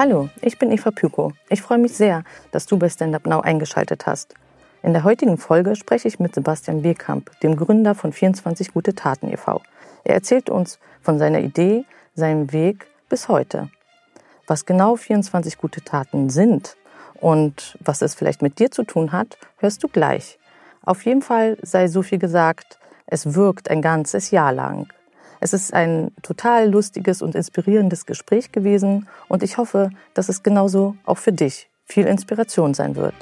Hallo, ich bin Eva Pyko. Ich freue mich sehr, dass du bei Stand Up Now eingeschaltet hast. In der heutigen Folge spreche ich mit Sebastian Wehkamp, dem Gründer von 24 Gute Taten e.V. Er erzählt uns von seiner Idee, seinem Weg bis heute. Was genau 24 gute Taten sind und was es vielleicht mit dir zu tun hat, hörst du gleich. Auf jeden Fall sei so viel gesagt, es wirkt ein ganzes Jahr lang. Es ist ein total lustiges und inspirierendes Gespräch gewesen und ich hoffe, dass es genauso auch für dich viel Inspiration sein wird.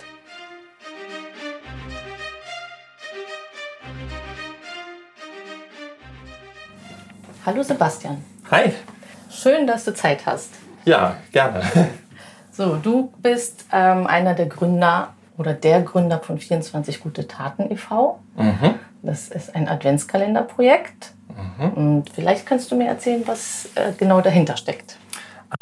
Hallo Sebastian. Hi. Schön, dass du Zeit hast. Ja, gerne. So, du bist ähm, einer der Gründer oder der Gründer von 24 Gute Taten e.V. Mhm. Das ist ein Adventskalenderprojekt. Mhm. Und vielleicht kannst du mir erzählen, was äh, genau dahinter steckt.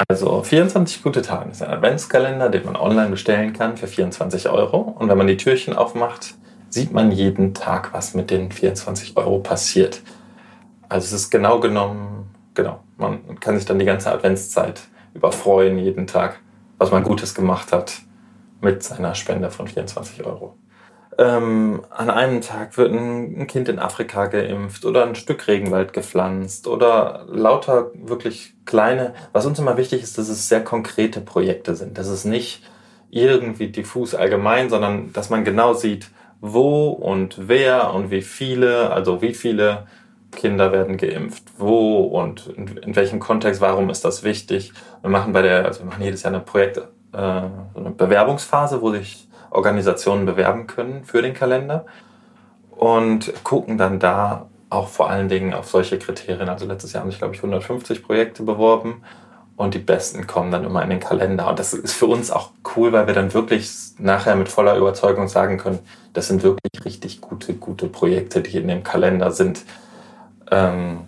Also 24 gute Taten ist ein Adventskalender, den man online bestellen kann für 24 Euro. Und wenn man die Türchen aufmacht, sieht man jeden Tag, was mit den 24 Euro passiert. Also es ist genau genommen, genau, man kann sich dann die ganze Adventszeit überfreuen, jeden Tag, was man Gutes gemacht hat mit seiner Spende von 24 Euro. Ähm, an einem Tag wird ein Kind in Afrika geimpft oder ein Stück Regenwald gepflanzt oder lauter wirklich kleine. Was uns immer wichtig ist, dass es sehr konkrete Projekte sind. Dass es nicht irgendwie diffus allgemein, sondern dass man genau sieht, wo und wer und wie viele, also wie viele Kinder werden geimpft, wo und in, in welchem Kontext, warum ist das wichtig. Wir machen bei der, also wir machen jedes Jahr eine Projekt, äh, eine Bewerbungsphase, wo sich Organisationen bewerben können für den Kalender und gucken dann da auch vor allen Dingen auf solche Kriterien. Also letztes Jahr haben sich, glaube ich, 150 Projekte beworben und die besten kommen dann immer in den Kalender. Und das ist für uns auch cool, weil wir dann wirklich nachher mit voller Überzeugung sagen können, das sind wirklich richtig gute, gute Projekte, die in dem Kalender sind. Ähm,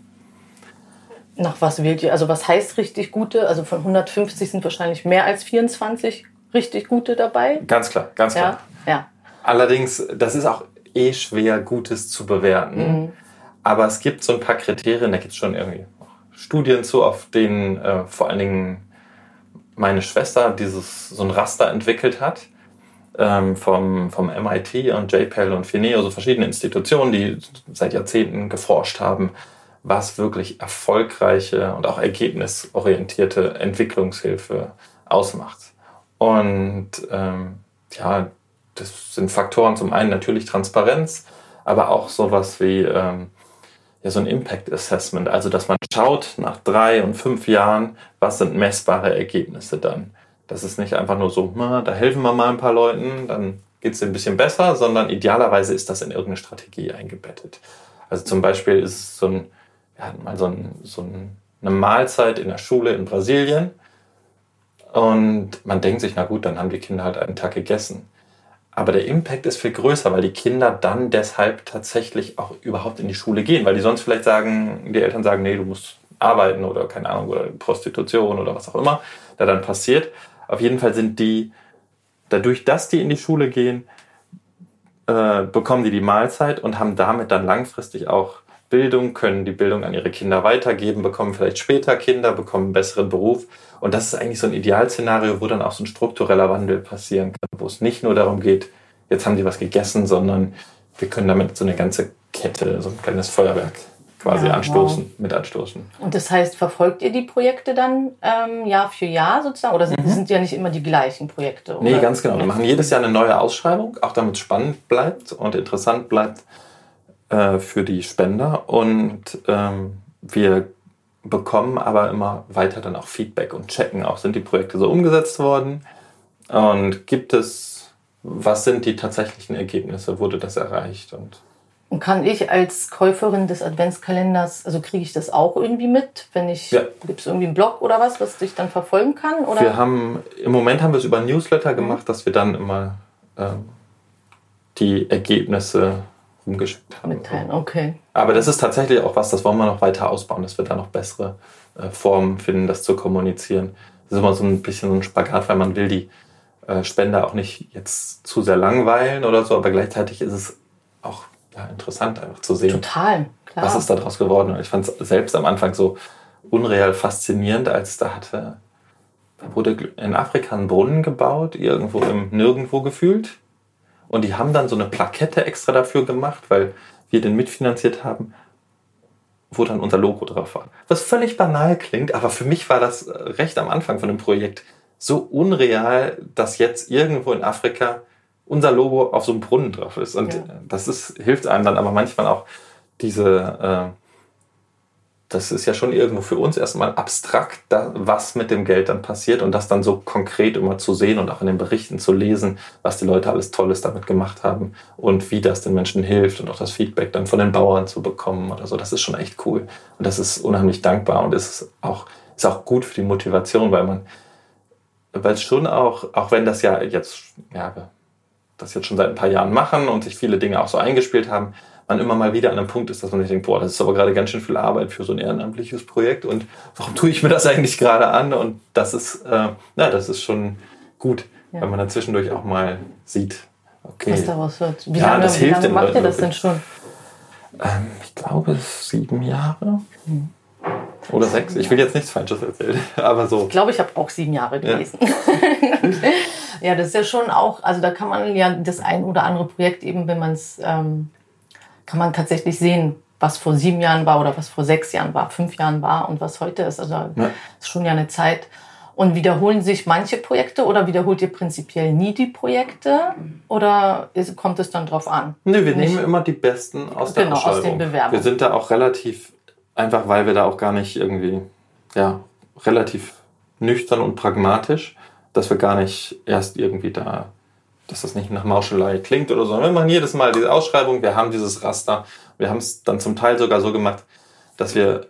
Nach was wählt ihr? Also was heißt richtig gute? Also von 150 sind wahrscheinlich mehr als 24 richtig gute dabei. Ganz klar, ganz klar. Ja, ja. Allerdings, das ist auch eh schwer, Gutes zu bewerten. Mhm. Aber es gibt so ein paar Kriterien, da gibt es schon irgendwie Studien zu, auf denen äh, vor allen Dingen meine Schwester dieses so ein Raster entwickelt hat ähm, vom, vom MIT und JPEL und Fineo, so verschiedene Institutionen, die seit Jahrzehnten geforscht haben, was wirklich erfolgreiche und auch ergebnisorientierte Entwicklungshilfe ausmacht. Und ähm, ja, das sind Faktoren zum einen natürlich Transparenz, aber auch sowas wie ähm, ja, so ein Impact Assessment, also dass man schaut nach drei und fünf Jahren, was sind messbare Ergebnisse dann. Das ist nicht einfach nur so, da helfen wir mal ein paar Leuten, dann geht es ein bisschen besser, sondern idealerweise ist das in irgendeine Strategie eingebettet. Also zum Beispiel ist es so ein, wir hatten mal so, ein, so eine Mahlzeit in der Schule in Brasilien und man denkt sich, na gut, dann haben die Kinder halt einen Tag gegessen. Aber der Impact ist viel größer, weil die Kinder dann deshalb tatsächlich auch überhaupt in die Schule gehen, weil die sonst vielleicht sagen, die Eltern sagen, nee, du musst arbeiten oder keine Ahnung, oder Prostitution oder was auch immer da dann passiert. Auf jeden Fall sind die, dadurch, dass die in die Schule gehen, äh, bekommen die die Mahlzeit und haben damit dann langfristig auch Bildung, können die Bildung an ihre Kinder weitergeben, bekommen vielleicht später Kinder, bekommen einen besseren Beruf. Und das ist eigentlich so ein Idealszenario, wo dann auch so ein struktureller Wandel passieren kann, wo es nicht nur darum geht, jetzt haben die was gegessen, sondern wir können damit so eine ganze Kette, so ein kleines Feuerwerk quasi ja, anstoßen, wow. mit anstoßen. Und das heißt, verfolgt ihr die Projekte dann ähm, Jahr für Jahr sozusagen? Oder sind, mhm. sind ja nicht immer die gleichen Projekte? Oder? Nee, ganz genau. Wir machen jedes Jahr eine neue Ausschreibung, auch damit es spannend bleibt und interessant bleibt äh, für die Spender. Und ähm, wir bekommen aber immer weiter dann auch Feedback und checken auch, sind die Projekte so umgesetzt worden und gibt es, was sind die tatsächlichen Ergebnisse, wurde das erreicht und und kann ich als Käuferin des Adventskalenders, also kriege ich das auch irgendwie mit, wenn ich, ja. gibt es irgendwie einen Blog oder was, was ich dann verfolgen kann? Oder? Wir haben, im Moment haben wir es über Newsletter gemacht, mhm. dass wir dann immer ähm, die Ergebnisse rumgeschickt haben. Mitteilen, okay. Aber das ist tatsächlich auch was, das wollen wir noch weiter ausbauen, dass wir da noch bessere äh, Formen finden, das zu kommunizieren. Das ist immer so ein bisschen so ein Spagat, weil man will die äh, Spender auch nicht jetzt zu sehr langweilen oder so, aber gleichzeitig ist es auch ja, interessant einfach zu sehen. Total, klar. Was ist daraus geworden? Und ich fand es selbst am Anfang so unreal faszinierend, als da hatte da wurde in Afrika ein Brunnen gebaut, irgendwo im Nirgendwo gefühlt. Und die haben dann so eine Plakette extra dafür gemacht, weil wir den mitfinanziert haben, wo dann unser Logo drauf war. Was völlig banal klingt, aber für mich war das recht am Anfang von dem Projekt so unreal, dass jetzt irgendwo in Afrika unser Logo auf so einem Brunnen drauf ist. Und ja. das ist, hilft einem dann aber manchmal auch diese, äh, das ist ja schon irgendwo für uns erstmal abstrakt, da, was mit dem Geld dann passiert und das dann so konkret immer zu sehen und auch in den Berichten zu lesen, was die Leute alles Tolles damit gemacht haben und wie das den Menschen hilft und auch das Feedback dann von den Bauern zu bekommen oder so. Das ist schon echt cool und das ist unheimlich dankbar und ist auch, ist auch gut für die Motivation, weil man, weil es schon auch, auch wenn das ja jetzt, ja, das jetzt schon seit ein paar Jahren machen und sich viele Dinge auch so eingespielt haben, man immer mal wieder an einem Punkt ist, dass man sich denkt, boah, das ist aber gerade ganz schön viel Arbeit für so ein ehrenamtliches Projekt und warum tue ich mir das eigentlich gerade an? Und das ist, äh, ja, das ist schon gut, ja. wenn man dann zwischendurch auch mal sieht, okay. Was daraus wird. Wie ja, lange, das wie hilft lange macht ihr das denn schon? Ähm, ich glaube sieben Jahre. Hm. Oder sechs. Ich will jetzt nichts Falsches erzählen, aber so. Ich glaube, ich habe auch sieben Jahre gelesen. Ja. ja, das ist ja schon auch, also da kann man ja das ein oder andere Projekt eben, wenn man es ähm, kann man tatsächlich sehen, was vor sieben Jahren war oder was vor sechs Jahren war, fünf Jahren war und was heute ist. Also ja. ist schon ja eine Zeit. Und wiederholen sich manche Projekte oder wiederholt ihr prinzipiell nie die Projekte oder kommt es dann drauf an? Nö, wir Nicht? nehmen immer die besten aus der genau, aus den Bewerbungen. Wir sind da auch relativ, einfach weil wir da auch gar nicht irgendwie, ja, relativ nüchtern und pragmatisch, dass wir gar nicht erst irgendwie da dass das nicht nach Mauschelei klingt oder so. Wir machen jedes Mal diese Ausschreibung, wir haben dieses Raster. Wir haben es dann zum Teil sogar so gemacht, dass wir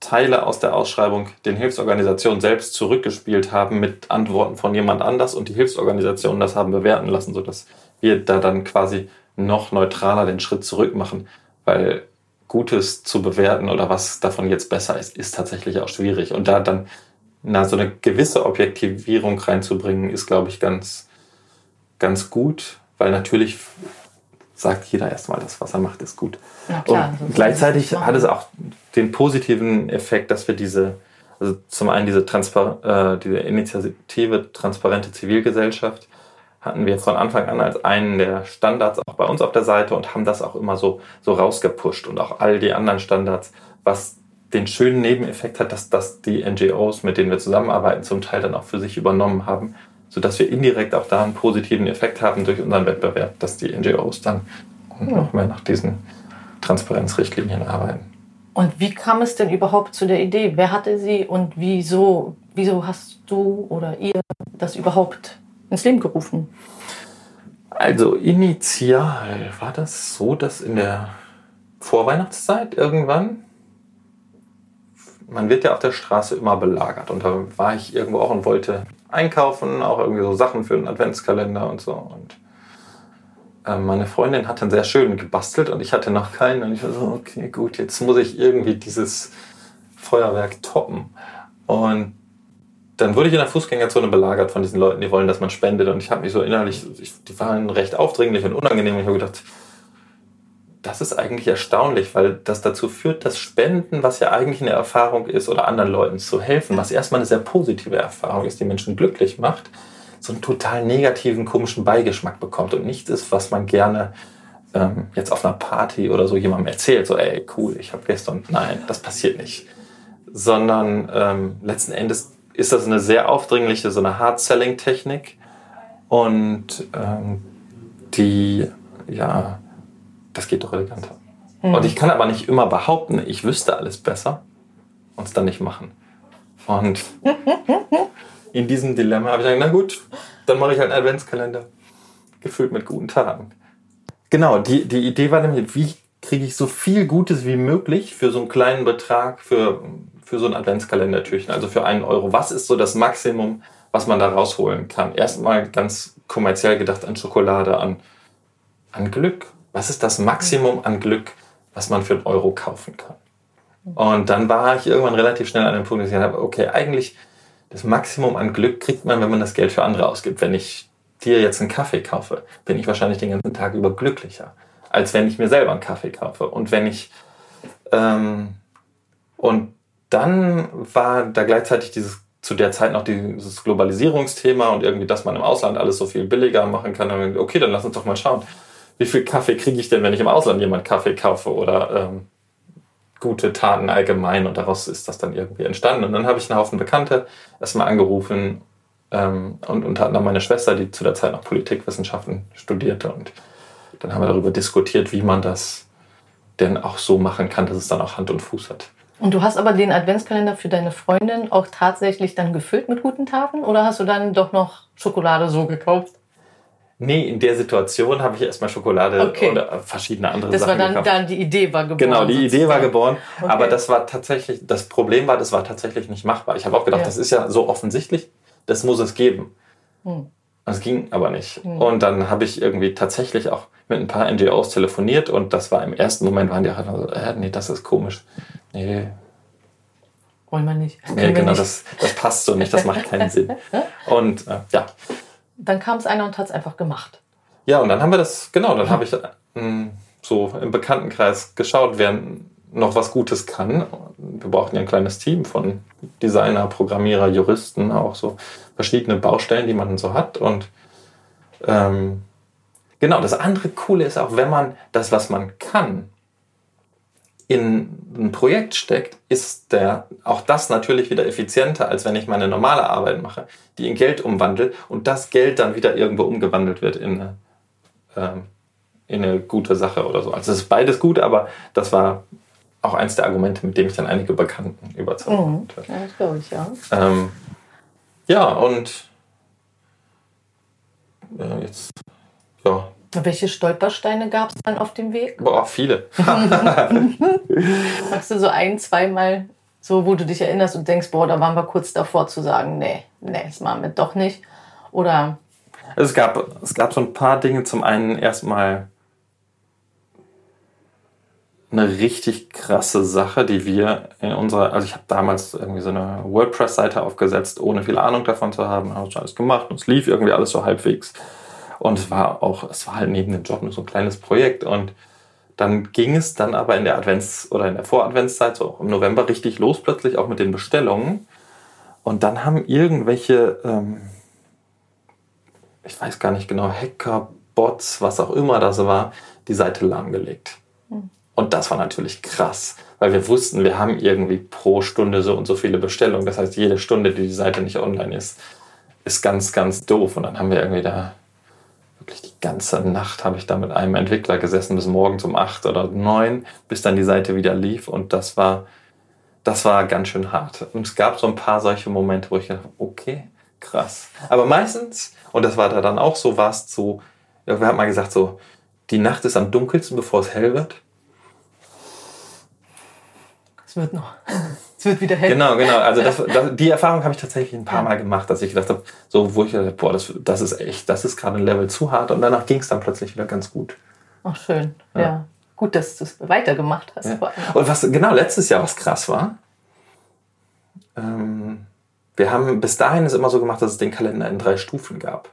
Teile aus der Ausschreibung den Hilfsorganisationen selbst zurückgespielt haben mit Antworten von jemand anders und die Hilfsorganisationen das haben bewerten lassen, sodass wir da dann quasi noch neutraler den Schritt zurück machen, weil Gutes zu bewerten oder was davon jetzt besser ist, ist tatsächlich auch schwierig. Und da dann na, so eine gewisse Objektivierung reinzubringen, ist, glaube ich, ganz, ganz gut, weil natürlich sagt jeder erstmal, das, was er macht, ist gut. Ja, klar, und gleichzeitig hat es auch den positiven Effekt, dass wir diese, also zum einen diese, Transpar äh, diese Initiative Transparente Zivilgesellschaft hatten wir von Anfang an als einen der Standards auch bei uns auf der Seite und haben das auch immer so, so rausgepusht und auch all die anderen Standards, was den schönen Nebeneffekt hat, dass das die NGOs, mit denen wir zusammenarbeiten, zum Teil dann auch für sich übernommen haben sodass wir indirekt auch da einen positiven Effekt haben durch unseren Wettbewerb, dass die NGOs dann noch mehr nach diesen Transparenzrichtlinien arbeiten. Und wie kam es denn überhaupt zu der Idee? Wer hatte sie und wieso, wieso hast du oder ihr das überhaupt ins Leben gerufen? Also initial war das so, dass in der Vorweihnachtszeit irgendwann man wird ja auf der Straße immer belagert. Und da war ich irgendwo auch und wollte einkaufen, auch irgendwie so Sachen für einen Adventskalender und so. Und äh, meine Freundin hat dann sehr schön gebastelt und ich hatte noch keinen. Und ich war so, okay, gut, jetzt muss ich irgendwie dieses Feuerwerk toppen. Und dann wurde ich in der Fußgängerzone belagert von diesen Leuten, die wollen, dass man spendet. Und ich habe mich so innerlich, ich, die waren recht aufdringlich und unangenehm. Ich habe gedacht, das ist eigentlich erstaunlich, weil das dazu führt, dass Spenden, was ja eigentlich eine Erfahrung ist, oder anderen Leuten zu helfen, was erstmal eine sehr positive Erfahrung ist, die Menschen glücklich macht, so einen total negativen, komischen Beigeschmack bekommt und nichts ist, was man gerne ähm, jetzt auf einer Party oder so jemandem erzählt, so ey, cool, ich habe gestern, nein, das passiert nicht. Sondern ähm, letzten Endes ist das eine sehr aufdringliche, so eine Hard-Selling-Technik und ähm, die, ja, das geht doch eleganter. Mhm. Und ich kann aber nicht immer behaupten, ich wüsste alles besser und es dann nicht machen. Und in diesem Dilemma habe ich gesagt, na gut, dann mache ich halt einen Adventskalender gefüllt mit guten Taten. Genau, die, die Idee war nämlich, wie kriege ich so viel Gutes wie möglich für so einen kleinen Betrag für, für so ein Adventskalendertürchen, also für einen Euro. Was ist so das Maximum, was man da rausholen kann? Erstmal ganz kommerziell gedacht an Schokolade, an, an Glück, was ist das Maximum an Glück, was man für einen Euro kaufen kann? Und dann war ich irgendwann relativ schnell an dem Punkt, dass ich habe, okay, eigentlich das Maximum an Glück kriegt man, wenn man das Geld für andere ausgibt. Wenn ich dir jetzt einen Kaffee kaufe, bin ich wahrscheinlich den ganzen Tag über glücklicher, als wenn ich mir selber einen Kaffee kaufe. Und wenn ich ähm, und dann war da gleichzeitig dieses zu der Zeit noch dieses Globalisierungsthema und irgendwie, dass man im Ausland alles so viel billiger machen kann. Okay, dann lass uns doch mal schauen, wie viel Kaffee kriege ich denn, wenn ich im Ausland jemand Kaffee kaufe oder ähm, gute Taten allgemein und daraus ist das dann irgendwie entstanden. Und dann habe ich einen Haufen Bekannte erstmal angerufen ähm, und unter anderem meine Schwester, die zu der Zeit noch Politikwissenschaften studierte und dann haben wir darüber diskutiert, wie man das denn auch so machen kann, dass es dann auch Hand und Fuß hat. Und du hast aber den Adventskalender für deine Freundin auch tatsächlich dann gefüllt mit guten Taten oder hast du dann doch noch Schokolade so gekauft? Nee, in der Situation habe ich erstmal Schokolade okay. oder verschiedene andere das Sachen. Das war dann, dann die Idee war geboren. Genau, die sozusagen. Idee war geboren. Okay. Aber das war tatsächlich, das Problem war, das war tatsächlich nicht machbar. Ich habe auch gedacht, ja. das ist ja so offensichtlich, das muss es geben. Hm. Das ging aber nicht. Hm. Und dann habe ich irgendwie tatsächlich auch mit ein paar NGOs telefoniert und das war im ersten Moment, waren die auch so, äh, nee, das ist komisch. Nee. Wollen wir nicht. Nee, genau, nicht. Das, das passt so nicht, das macht keinen Sinn. Und äh, ja. Dann kam es einer und hat es einfach gemacht. Ja, und dann haben wir das, genau, dann habe ich äh, so im Bekanntenkreis geschaut, wer noch was Gutes kann. Wir brauchten ja ein kleines Team von Designer, Programmierer, Juristen, auch so verschiedene Baustellen, die man so hat. Und ähm, genau, das andere Coole ist auch, wenn man das, was man kann, in ein Projekt steckt, ist der, auch das natürlich wieder effizienter, als wenn ich meine normale Arbeit mache, die in Geld umwandle und das Geld dann wieder irgendwo umgewandelt wird in eine, ähm, in eine gute Sache oder so. Also es ist beides gut, aber das war auch eins der Argumente, mit dem ich dann einige Bekannten überzeugen mhm. konnte. Ja, das glaube ich, ja. Ähm, ja, und äh, jetzt, ja. Welche Stolpersteine gab es dann auf dem Weg? Boah, viele. Magst du so ein, zweimal, so wo du dich erinnerst und denkst, boah, da waren wir kurz davor zu sagen, nee, nee, das machen wir doch nicht. Oder? Also es gab, es gab so ein paar Dinge. Zum einen erstmal eine richtig krasse Sache, die wir in unserer, also ich habe damals irgendwie so eine WordPress-Seite aufgesetzt, ohne viel Ahnung davon zu haben, habe schon alles gemacht und es lief irgendwie alles so halbwegs. Und es war auch, es war halt neben dem Job nur so ein kleines Projekt und dann ging es dann aber in der Advents- oder in der Voradventszeit, so im November, richtig los plötzlich, auch mit den Bestellungen. Und dann haben irgendwelche, ähm, ich weiß gar nicht genau, Hacker, Bots, was auch immer das war, die Seite lahmgelegt. Hm. Und das war natürlich krass, weil wir wussten, wir haben irgendwie pro Stunde so und so viele Bestellungen. Das heißt, jede Stunde, die die Seite nicht online ist, ist ganz, ganz doof. Und dann haben wir irgendwie da wirklich die ganze Nacht habe ich da mit einem Entwickler gesessen bis morgens um acht oder neun, bis dann die Seite wieder lief. Und das war, das war ganz schön hart. Und es gab so ein paar solche Momente, wo ich dachte, okay, krass. Aber meistens, und das war da dann auch so, war es so, wir haben mal gesagt, so, die Nacht ist am dunkelsten, bevor es hell wird. Es wird noch. Es wird wieder hell. Genau, genau. Also das, das, die Erfahrung habe ich tatsächlich ein paar Mal gemacht, dass ich gedacht habe, so wo ich dachte, boah, das, das ist echt, das ist gerade ein Level zu hart und danach ging es dann plötzlich wieder ganz gut. Ach schön, ja. ja. Gut, dass du es weitergemacht hast. Ja. Und was genau letztes Jahr was krass war, ähm, wir haben bis dahin es immer so gemacht, dass es den Kalender in drei Stufen gab.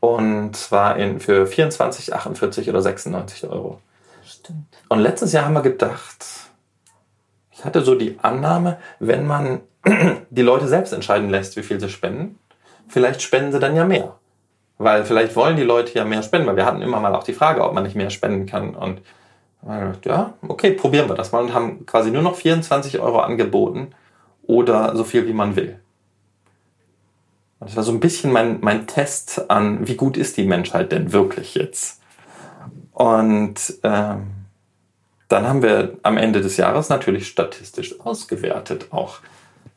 Und zwar in, für 24, 48 oder 96 Euro. Stimmt. Und letztes Jahr haben wir gedacht, ich hatte so die Annahme, wenn man die Leute selbst entscheiden lässt, wie viel sie spenden, vielleicht spenden sie dann ja mehr. Weil vielleicht wollen die Leute ja mehr spenden, weil wir hatten immer mal auch die Frage, ob man nicht mehr spenden kann. Und ja, okay, probieren wir das mal und haben quasi nur noch 24 Euro angeboten oder so viel, wie man will. Das war so ein bisschen mein, mein Test an, wie gut ist die Menschheit denn wirklich jetzt? Und ähm, dann haben wir am Ende des Jahres natürlich statistisch ausgewertet auch.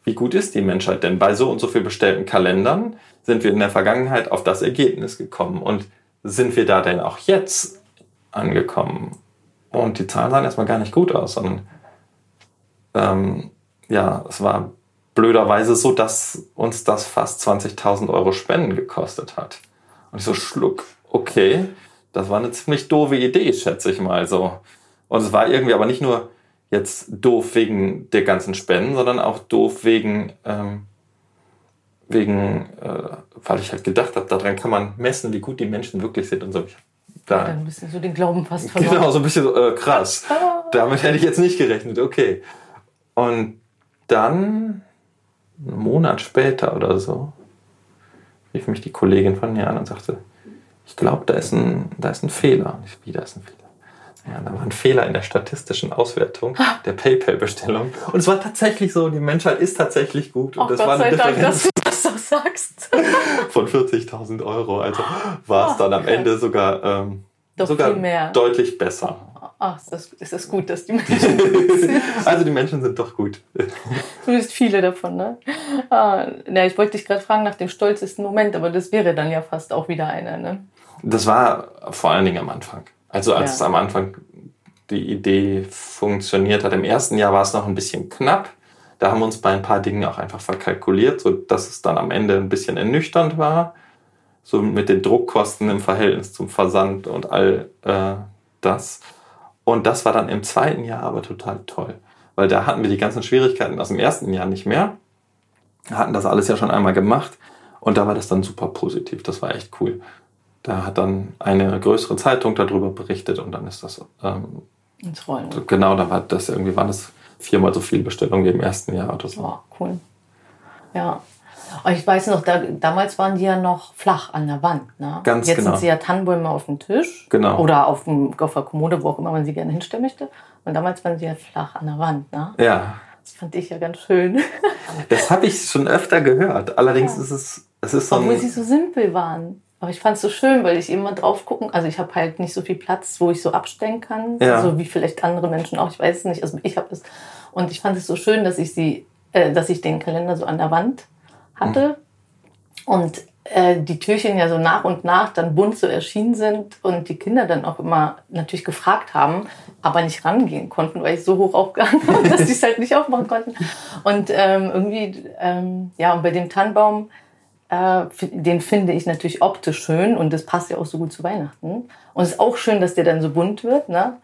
Wie gut ist die Menschheit denn? Bei so und so viel bestellten Kalendern sind wir in der Vergangenheit auf das Ergebnis gekommen. Und sind wir da denn auch jetzt angekommen? Und die Zahlen sahen erstmal gar nicht gut aus, sondern ähm, ja, es war blöderweise so, dass uns das fast 20.000 Euro Spenden gekostet hat. Und ich so schluck, okay, das war eine ziemlich doofe Idee, schätze ich mal so. Und es war irgendwie aber nicht nur jetzt doof wegen der ganzen Spenden, sondern auch doof wegen, ähm, wegen äh, weil ich halt gedacht habe, daran kann man messen, wie gut die Menschen wirklich sind und so. Da, ja, dann ein bisschen so den Glauben fast verloren. Genau, so ein bisschen äh, krass. Damit hätte ich jetzt nicht gerechnet, okay. Und dann einen Monat später oder so rief mich die Kollegin von mir an und sagte, ich glaube, da, ist ein, da ist ein Fehler. Und ich, wie, da ist ein Fehler? Ja, da war ein Fehler in der statistischen Auswertung der PayPal-Bestellung. Und es war tatsächlich so, die Menschheit ist tatsächlich gut. Und oh, das Gott war eine sei Differenz Dank, dass du das so sagst. von 40.000 Euro. Also war es dann am Ende sogar, ähm, sogar deutlich besser. Ach, es ist, ist gut, dass die Menschen gut sind. also die Menschen sind doch gut. Zumindest viele davon, ne? Ah, na, ich wollte dich gerade fragen nach dem stolzesten Moment, aber das wäre dann ja fast auch wieder einer, ne? Das war vor allen Dingen am Anfang. Also als ja. es am Anfang die Idee funktioniert hat. Im ersten Jahr war es noch ein bisschen knapp. Da haben wir uns bei ein paar Dingen auch einfach verkalkuliert, sodass es dann am Ende ein bisschen ernüchternd war. So mit den Druckkosten im Verhältnis zum Versand und all äh, das. Und das war dann im zweiten Jahr aber total toll, weil da hatten wir die ganzen Schwierigkeiten aus dem ersten Jahr nicht mehr, hatten das alles ja schon einmal gemacht und da war das dann super positiv. Das war echt cool. Da hat dann eine größere Zeitung darüber berichtet und dann ist das ähm, ins Rollen. Genau, da war das irgendwie waren das viermal so viele Bestellungen wie im ersten Jahr oder so. Oh, cool. Ja, ich weiß noch, da, damals waren die ja noch flach an der Wand. Ne? Ganz Jetzt genau. sind sie ja Tannenbäume auf dem Tisch. Genau. Oder auf, dem, auf der Kommode, wo auch immer man sie gerne hinstellen möchte. Und damals waren sie ja flach an der Wand. Ne? Ja. Das fand ich ja ganz schön. Das habe ich schon öfter gehört. Allerdings ja. ist es, es ist so Obwohl sie so simpel waren. Aber ich fand es so schön, weil ich immer drauf gucken, also ich habe halt nicht so viel Platz, wo ich so abstellen kann, ja. so wie vielleicht andere Menschen auch, ich weiß es nicht, also ich habe es und ich fand es so schön, dass ich sie, äh, dass ich den Kalender so an der Wand hatte, mhm. Und äh, die Türchen ja so nach und nach dann bunt so erschienen sind und die Kinder dann auch immer natürlich gefragt haben, aber nicht rangehen konnten, weil ich so hoch aufgehangen habe, dass sie es halt nicht aufmachen konnten. Und ähm, irgendwie, ähm, ja, und bei dem Tannenbaum, äh, den finde ich natürlich optisch schön und das passt ja auch so gut zu Weihnachten. Und es ist auch schön, dass der dann so bunt wird, ne?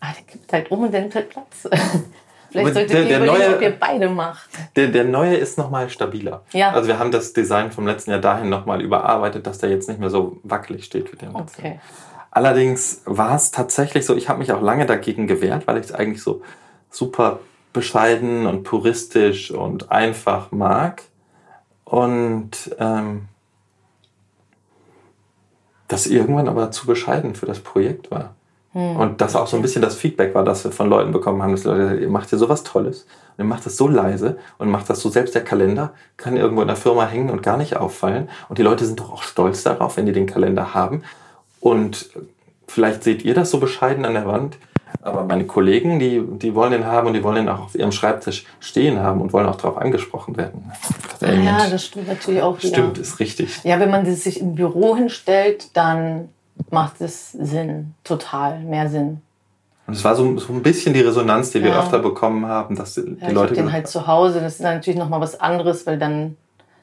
Aber der gibt halt um und der nimmt halt Platz. Vielleicht solltet der, ihr der neue, ob ihr beide macht. Der, der neue ist nochmal stabiler. Ja. Also wir haben das Design vom letzten Jahr dahin nochmal überarbeitet, dass der jetzt nicht mehr so wackelig steht wie der letzte. Okay. Allerdings war es tatsächlich so, ich habe mich auch lange dagegen gewehrt, weil ich es eigentlich so super bescheiden und puristisch und einfach mag. Und ähm, das irgendwann aber zu bescheiden für das Projekt war. Hm. Und das auch so ein bisschen das Feedback war, das wir von Leuten bekommen haben, dass Leute, ihr macht hier sowas Tolles und ihr macht das so leise und macht das so, selbst der Kalender kann irgendwo in der Firma hängen und gar nicht auffallen. Und die Leute sind doch auch stolz darauf, wenn die den Kalender haben. Und vielleicht seht ihr das so bescheiden an der Wand, aber meine Kollegen, die, die wollen den haben und die wollen den auch auf ihrem Schreibtisch stehen haben und wollen auch darauf angesprochen werden. Dachte, ja, das stimmt natürlich auch. Stimmt, ja. ist richtig. Ja, wenn man sich im Büro hinstellt, dann macht es Sinn, total, mehr Sinn. Und es war so, so ein bisschen die Resonanz, die wir öfter bekommen haben, dass die, ja, Leute. Ich den halt zu Hause, das ist natürlich nochmal was anderes, weil dann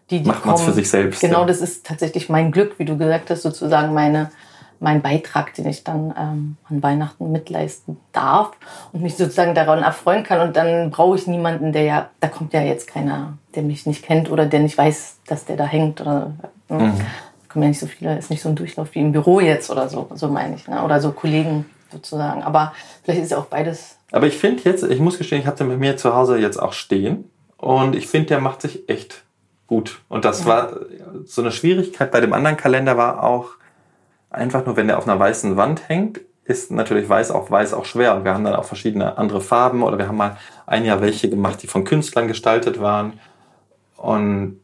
die, die Macht man es für sich selbst. Genau, ja. das ist tatsächlich mein Glück, wie du gesagt hast, sozusagen meine, mein Beitrag, den ich dann ähm, an Weihnachten mitleisten darf und mich sozusagen daran erfreuen kann. Und dann brauche ich niemanden, der ja, da kommt ja jetzt keiner, der mich nicht kennt oder der nicht weiß, dass der da hängt. Oder, ne? mhm kommen ja nicht so viele, ist nicht so ein Durchlauf wie im Büro jetzt oder so, so meine ich, ne? oder so Kollegen sozusagen. Aber vielleicht ist ja auch beides. Aber ich finde jetzt, ich muss gestehen, ich habe den bei mir zu Hause jetzt auch stehen und ich finde, der macht sich echt gut. Und das ja. war so eine Schwierigkeit bei dem anderen Kalender war auch einfach nur, wenn der auf einer weißen Wand hängt, ist natürlich weiß auch weiß auch schwer. Und wir haben dann auch verschiedene andere Farben oder wir haben mal ein Jahr welche gemacht, die von Künstlern gestaltet waren. Und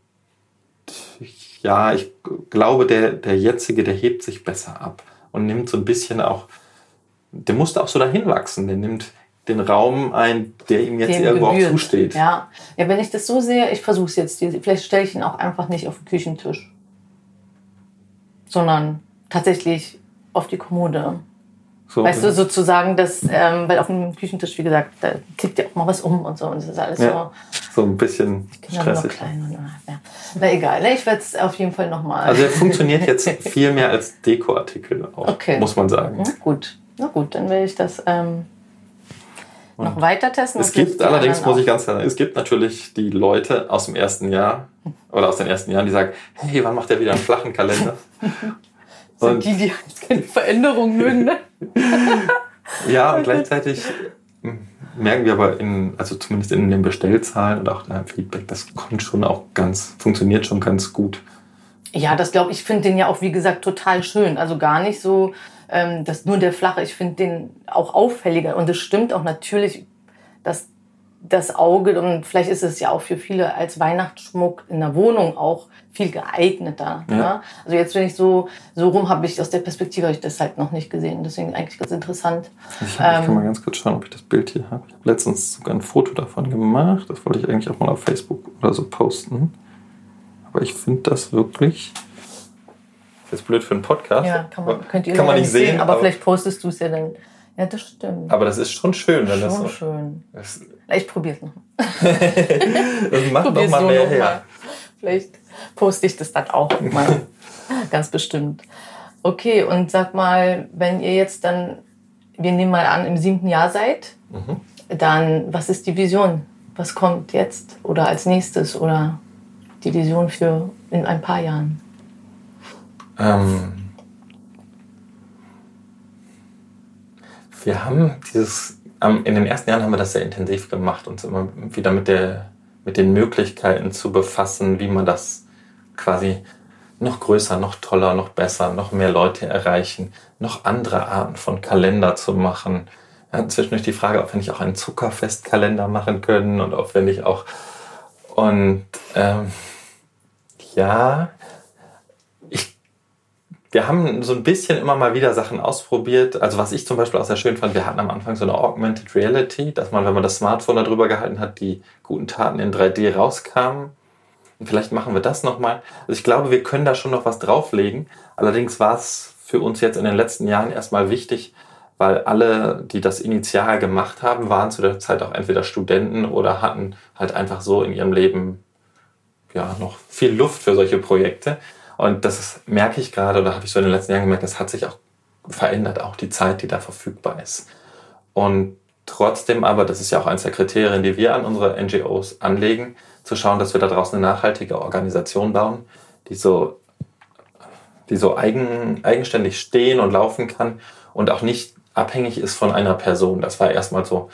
ja, ich glaube, der, der jetzige, der hebt sich besser ab und nimmt so ein bisschen auch, der musste auch so dahin wachsen, der nimmt den Raum ein, der ihm jetzt Dem irgendwo gebührt. auch zusteht. Ja. ja, wenn ich das so sehe, ich versuche es jetzt, vielleicht stelle ich ihn auch einfach nicht auf den Küchentisch, sondern tatsächlich auf die Kommode. So, weißt du, sozusagen, dass, ähm, weil auf dem Küchentisch, wie gesagt, da klickt ja auch mal was um und so und das ist alles ja, so. So ein bisschen stressig. Und, ja. Na egal, ne? ich werde es auf jeden Fall nochmal. Also er funktioniert jetzt viel mehr als Dekoartikel auch, okay. muss man sagen. Na gut, na gut, dann werde ich das ähm, noch weiter testen. Es gibt allerdings, muss ich ganz klar sagen, es gibt natürlich die Leute aus dem ersten Jahr oder aus den ersten Jahren, die sagen, hey, wann macht er wieder einen flachen Kalender? sind die, die halt keine Veränderung mögen. Ne? ja, und gleichzeitig merken wir aber in, also zumindest in den Bestellzahlen und auch im Feedback, das kommt schon auch ganz, funktioniert schon ganz gut. Ja, das glaube ich, finde den ja auch, wie gesagt, total schön. Also gar nicht so, ähm, dass nur der flache, ich finde den auch auffälliger. Und es stimmt auch natürlich, dass das Auge, und vielleicht ist es ja auch für viele als Weihnachtsschmuck in der Wohnung auch viel geeigneter. Ja. Ne? Also jetzt, wenn ich so, so rum habe ich aus der Perspektive ich das halt noch nicht gesehen. Deswegen eigentlich ganz interessant. Ich, ähm, ich kann mal ganz kurz schauen, ob ich das Bild hier habe. Ich habe letztens sogar ein Foto davon gemacht. Das wollte ich eigentlich auch mal auf Facebook oder so posten. Aber ich finde das wirklich. Das ist jetzt blöd für einen Podcast. Ja, kann man, könnt ihr kann man nicht sehen, sehen aber, aber, vielleicht postest du es ja dann. Ja, das stimmt. Aber das ist schon schön, wenn schon das so. schön. Das ich probiere es noch. das macht noch mal mehr her. Mal. Vielleicht poste ich das dann auch mal. Ganz bestimmt. Okay, und sag mal, wenn ihr jetzt dann, wir nehmen mal an, im siebten Jahr seid, mhm. dann was ist die Vision? Was kommt jetzt oder als nächstes oder die Vision für in ein paar Jahren? Ähm, wir haben dieses, in den ersten Jahren haben wir das sehr intensiv gemacht, uns immer wieder mit, der, mit den Möglichkeiten zu befassen, wie man das quasi noch größer, noch toller, noch besser, noch mehr Leute erreichen, noch andere Arten von Kalender zu machen. Hatten zwischendurch die Frage, ob wir nicht auch einen Zuckerfestkalender machen können und ob wir nicht auch und ähm, ja, wir haben so ein bisschen immer mal wieder Sachen ausprobiert. Also was ich zum Beispiel auch sehr schön fand, wir hatten am Anfang so eine Augmented Reality, dass man, wenn man das Smartphone darüber gehalten hat, die guten Taten in 3D rauskamen Vielleicht machen wir das nochmal. Also ich glaube, wir können da schon noch was drauflegen. Allerdings war es für uns jetzt in den letzten Jahren erstmal wichtig, weil alle, die das initial gemacht haben, waren zu der Zeit auch entweder Studenten oder hatten halt einfach so in ihrem Leben ja noch viel Luft für solche Projekte. Und das merke ich gerade, oder habe ich so in den letzten Jahren gemerkt, das hat sich auch verändert, auch die Zeit, die da verfügbar ist. Und trotzdem aber, das ist ja auch eines der Kriterien, die wir an unsere NGOs anlegen, zu schauen, dass wir da draußen eine nachhaltige Organisation bauen, die so, die so eigen, eigenständig stehen und laufen kann und auch nicht abhängig ist von einer Person. Das war erstmal so,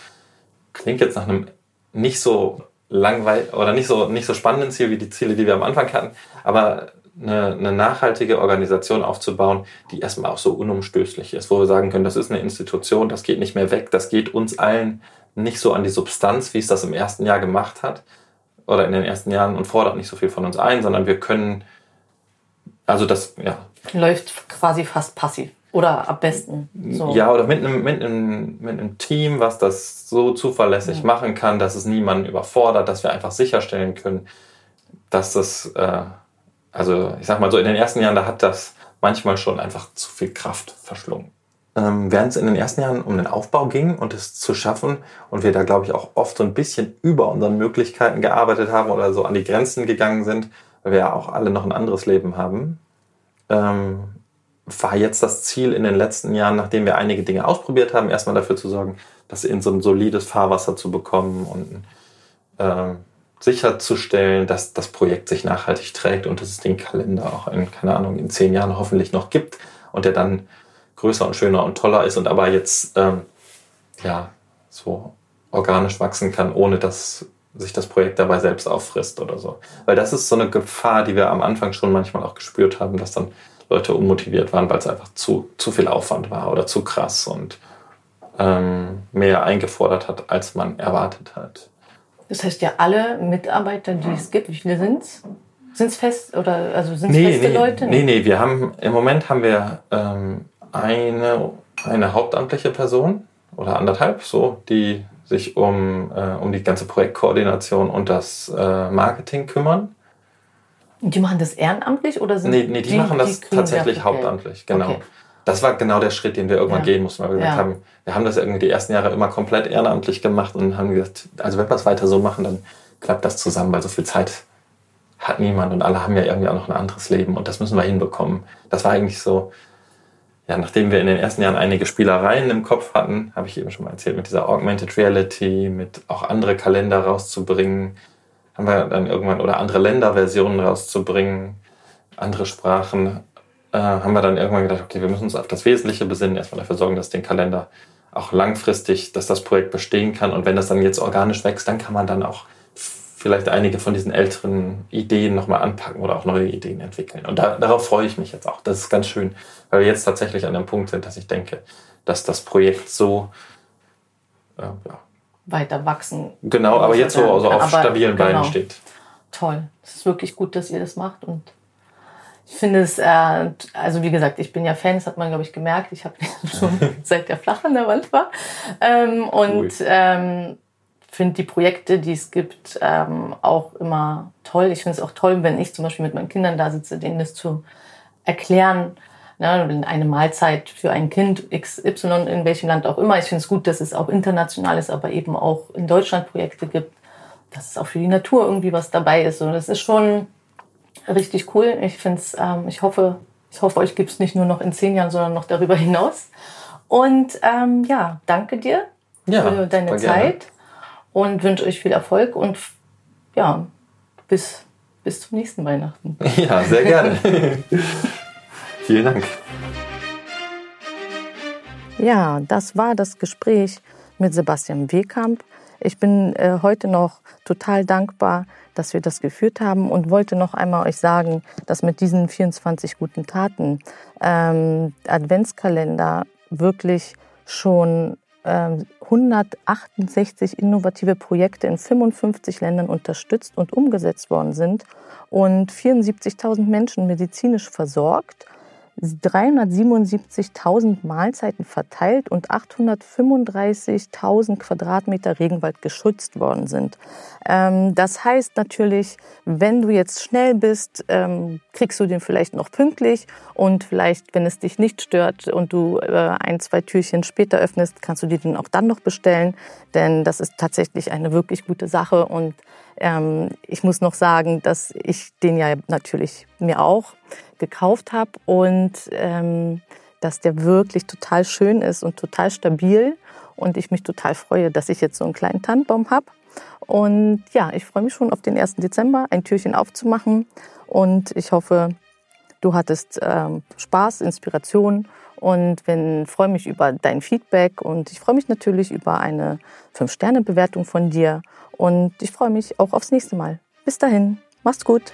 klingt jetzt nach einem nicht so langweilig oder nicht so, nicht so spannenden Ziel wie die Ziele, die wir am Anfang hatten, aber eine, eine nachhaltige Organisation aufzubauen, die erstmal auch so unumstößlich ist, wo wir sagen können, das ist eine Institution, das geht nicht mehr weg, das geht uns allen nicht so an die Substanz, wie es das im ersten Jahr gemacht hat, oder in den ersten Jahren und fordert nicht so viel von uns ein, sondern wir können, also das, ja. Läuft quasi fast passiv. Oder am besten. So. Ja, oder mit einem, mit, einem, mit einem Team, was das so zuverlässig ja. machen kann, dass es niemanden überfordert, dass wir einfach sicherstellen können, dass das, äh, also ich sag mal so, in den ersten Jahren, da hat das manchmal schon einfach zu viel Kraft verschlungen. Ähm, während es in den ersten Jahren um den Aufbau ging und es zu schaffen und wir da, glaube ich, auch oft so ein bisschen über unseren Möglichkeiten gearbeitet haben oder so an die Grenzen gegangen sind, weil wir ja auch alle noch ein anderes Leben haben, ähm, war jetzt das Ziel in den letzten Jahren, nachdem wir einige Dinge ausprobiert haben, erstmal dafür zu sorgen, das in so ein solides Fahrwasser zu bekommen und äh, sicherzustellen, dass das Projekt sich nachhaltig trägt und dass es den Kalender auch in, keine Ahnung, in zehn Jahren hoffentlich noch gibt und der dann größer und schöner und toller ist und aber jetzt ähm, ja so organisch wachsen kann, ohne dass sich das Projekt dabei selbst auffrisst oder so. Weil das ist so eine Gefahr, die wir am Anfang schon manchmal auch gespürt haben, dass dann Leute unmotiviert waren, weil es einfach zu, zu viel Aufwand war oder zu krass und ähm, mehr eingefordert hat, als man erwartet hat. Das heißt ja, alle Mitarbeiter, die es gibt, wie viele sind es? Sind es fest oder also sind nee, feste nee, Leute? Nee, nee, wir haben im Moment haben wir ähm, eine, eine hauptamtliche Person oder anderthalb, so, die sich um, äh, um die ganze Projektkoordination und das äh, Marketing kümmern. Die machen das ehrenamtlich oder sind Nee, nee die, die machen das die tatsächlich hauptamtlich, genau. Okay. Das war genau der Schritt, den wir irgendwann ja. gehen mussten, weil wir gesagt ja. haben, wir haben das irgendwie die ersten Jahre immer komplett ehrenamtlich gemacht und haben gesagt, also wenn wir es weiter so machen, dann klappt das zusammen, weil so viel Zeit hat niemand und alle haben ja irgendwie auch noch ein anderes Leben und das müssen wir hinbekommen. Das war eigentlich so ja, nachdem wir in den ersten Jahren einige Spielereien im Kopf hatten, habe ich eben schon mal erzählt, mit dieser Augmented Reality, mit auch andere Kalender rauszubringen, haben wir dann irgendwann, oder andere Länderversionen rauszubringen, andere Sprachen, äh, haben wir dann irgendwann gedacht, okay, wir müssen uns auf das Wesentliche besinnen, erstmal dafür sorgen, dass den Kalender auch langfristig, dass das Projekt bestehen kann. Und wenn das dann jetzt organisch wächst, dann kann man dann auch vielleicht einige von diesen älteren Ideen nochmal anpacken oder auch neue Ideen entwickeln. Und da, darauf freue ich mich jetzt auch. Das ist ganz schön, weil wir jetzt tatsächlich an dem Punkt sind, dass ich denke, dass das Projekt so äh, ja. weiter wachsen. Genau, aber jetzt so also auf stabilen genau. Beinen steht. Toll. Es ist wirklich gut, dass ihr das macht und ich finde es, äh, also wie gesagt, ich bin ja Fan, das hat man, glaube ich, gemerkt. Ich habe schon seit der Flach an der Wand war. Ähm, und cool. ähm, finde die Projekte, die es gibt, ähm, auch immer toll. Ich finde es auch toll, wenn ich zum Beispiel mit meinen Kindern da sitze, denen das zu erklären. Ne, eine Mahlzeit für ein Kind XY in welchem Land auch immer. Ich finde es gut, dass es auch international ist, aber eben auch in Deutschland Projekte gibt, dass es auch für die Natur irgendwie was dabei ist. Und das ist schon richtig cool. Ich finde es, ähm, ich hoffe, ich hoffe, euch gibt es nicht nur noch in zehn Jahren, sondern noch darüber hinaus. Und ähm, ja, danke dir ja, für deine Zeit und wünsche euch viel Erfolg und ja, bis, bis zum nächsten Weihnachten. Ja, sehr gerne. Vielen Dank. Ja, das war das Gespräch mit Sebastian Wehkamp. Ich bin äh, heute noch total dankbar, dass wir das geführt haben und wollte noch einmal euch sagen, dass mit diesen 24 guten Taten ähm, Adventskalender wirklich schon 168 ähm, innovative Projekte in 55 Ländern unterstützt und umgesetzt worden sind und 74.000 Menschen medizinisch versorgt 377.000 Mahlzeiten verteilt und 835.000 Quadratmeter Regenwald geschützt worden sind. Ähm, das heißt natürlich, wenn du jetzt schnell bist, ähm, kriegst du den vielleicht noch pünktlich und vielleicht, wenn es dich nicht stört und du äh, ein, zwei Türchen später öffnest, kannst du dir den auch dann noch bestellen, denn das ist tatsächlich eine wirklich gute Sache und ähm, ich muss noch sagen, dass ich den ja natürlich mir auch gekauft habe und ähm, dass der wirklich total schön ist und total stabil und ich mich total freue, dass ich jetzt so einen kleinen Tannenbaum habe. Und ja, ich freue mich schon auf den 1. Dezember, ein Türchen aufzumachen und ich hoffe, du hattest ähm, Spaß, Inspiration und wenn freue mich über dein Feedback und ich freue mich natürlich über eine 5-Sterne-Bewertung von dir und ich freue mich auch aufs nächste Mal. Bis dahin, mach's gut.